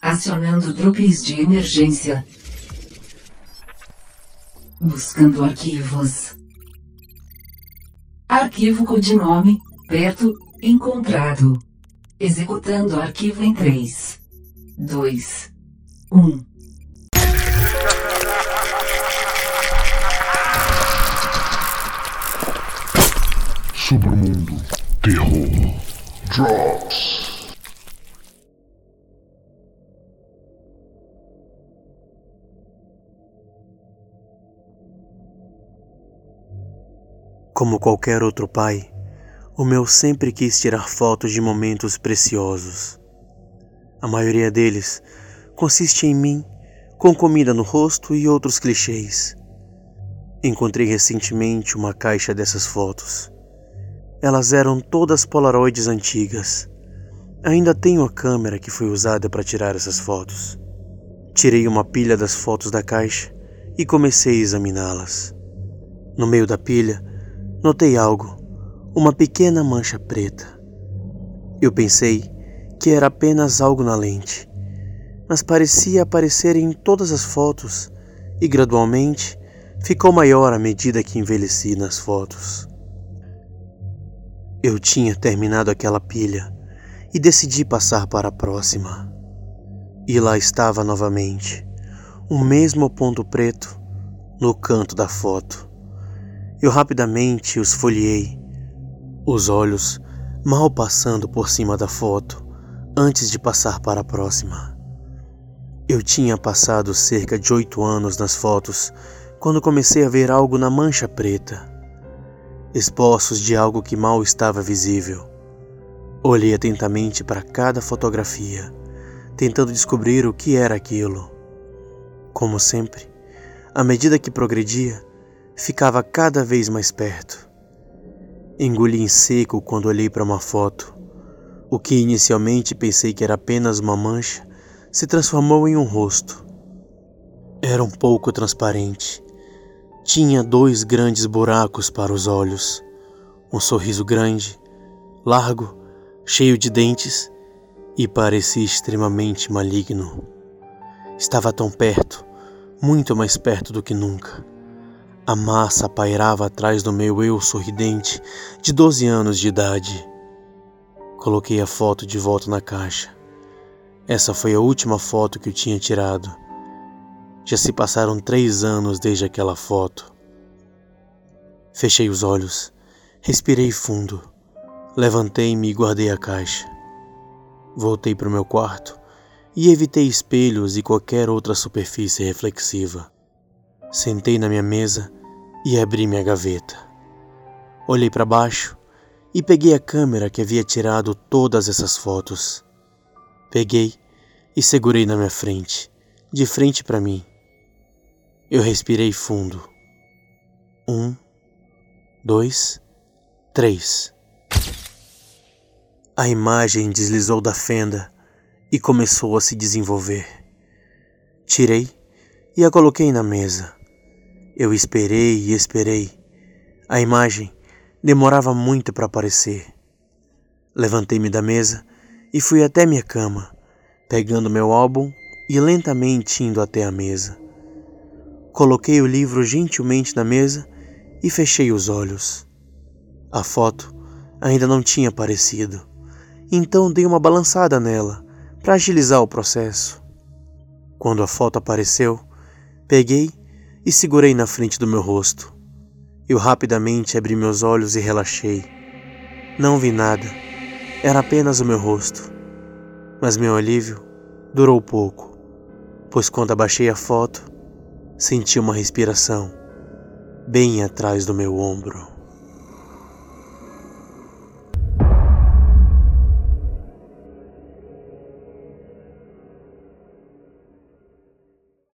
Acionando drops de emergência. Buscando arquivos. Arquivo codinome, perto, encontrado. Executando arquivo em 3, 2, 1. Submundo Terror Drops. Como qualquer outro pai, o meu sempre quis tirar fotos de momentos preciosos. A maioria deles consiste em mim com comida no rosto e outros clichês. Encontrei recentemente uma caixa dessas fotos. Elas eram todas polaroids antigas. Ainda tenho a câmera que foi usada para tirar essas fotos. Tirei uma pilha das fotos da caixa e comecei a examiná-las. No meio da pilha, notei algo, uma pequena mancha preta. Eu pensei que era apenas algo na lente, mas parecia aparecer em todas as fotos e gradualmente ficou maior à medida que envelheci nas fotos. Eu tinha terminado aquela pilha e decidi passar para a próxima. E lá estava novamente, o mesmo ponto preto no canto da foto. Eu rapidamente os folhei, os olhos mal passando por cima da foto antes de passar para a próxima. Eu tinha passado cerca de oito anos nas fotos quando comecei a ver algo na mancha preta esboços de algo que mal estava visível. Olhei atentamente para cada fotografia, tentando descobrir o que era aquilo. Como sempre, à medida que progredia, ficava cada vez mais perto. Engoli em seco quando olhei para uma foto. O que inicialmente pensei que era apenas uma mancha se transformou em um rosto. Era um pouco transparente tinha dois grandes buracos para os olhos, um sorriso grande, largo, cheio de dentes e parecia extremamente maligno. Estava tão perto, muito mais perto do que nunca. A massa pairava atrás do meu eu sorridente de 12 anos de idade. Coloquei a foto de volta na caixa. Essa foi a última foto que eu tinha tirado. Já se passaram três anos desde aquela foto. Fechei os olhos, respirei fundo, levantei-me e guardei a caixa. Voltei para o meu quarto e evitei espelhos e qualquer outra superfície reflexiva. Sentei na minha mesa e abri minha gaveta. Olhei para baixo e peguei a câmera que havia tirado todas essas fotos. Peguei e segurei na minha frente, de frente para mim. Eu respirei fundo. Um, dois, três. A imagem deslizou da fenda e começou a se desenvolver. Tirei e a coloquei na mesa. Eu esperei e esperei. A imagem demorava muito para aparecer. Levantei-me da mesa e fui até minha cama, pegando meu álbum e lentamente indo até a mesa. Coloquei o livro gentilmente na mesa e fechei os olhos. A foto ainda não tinha aparecido, então dei uma balançada nela para agilizar o processo. Quando a foto apareceu, peguei e segurei na frente do meu rosto. Eu rapidamente abri meus olhos e relaxei. Não vi nada, era apenas o meu rosto. Mas meu alívio durou pouco, pois quando abaixei a foto, Senti uma respiração bem atrás do meu ombro.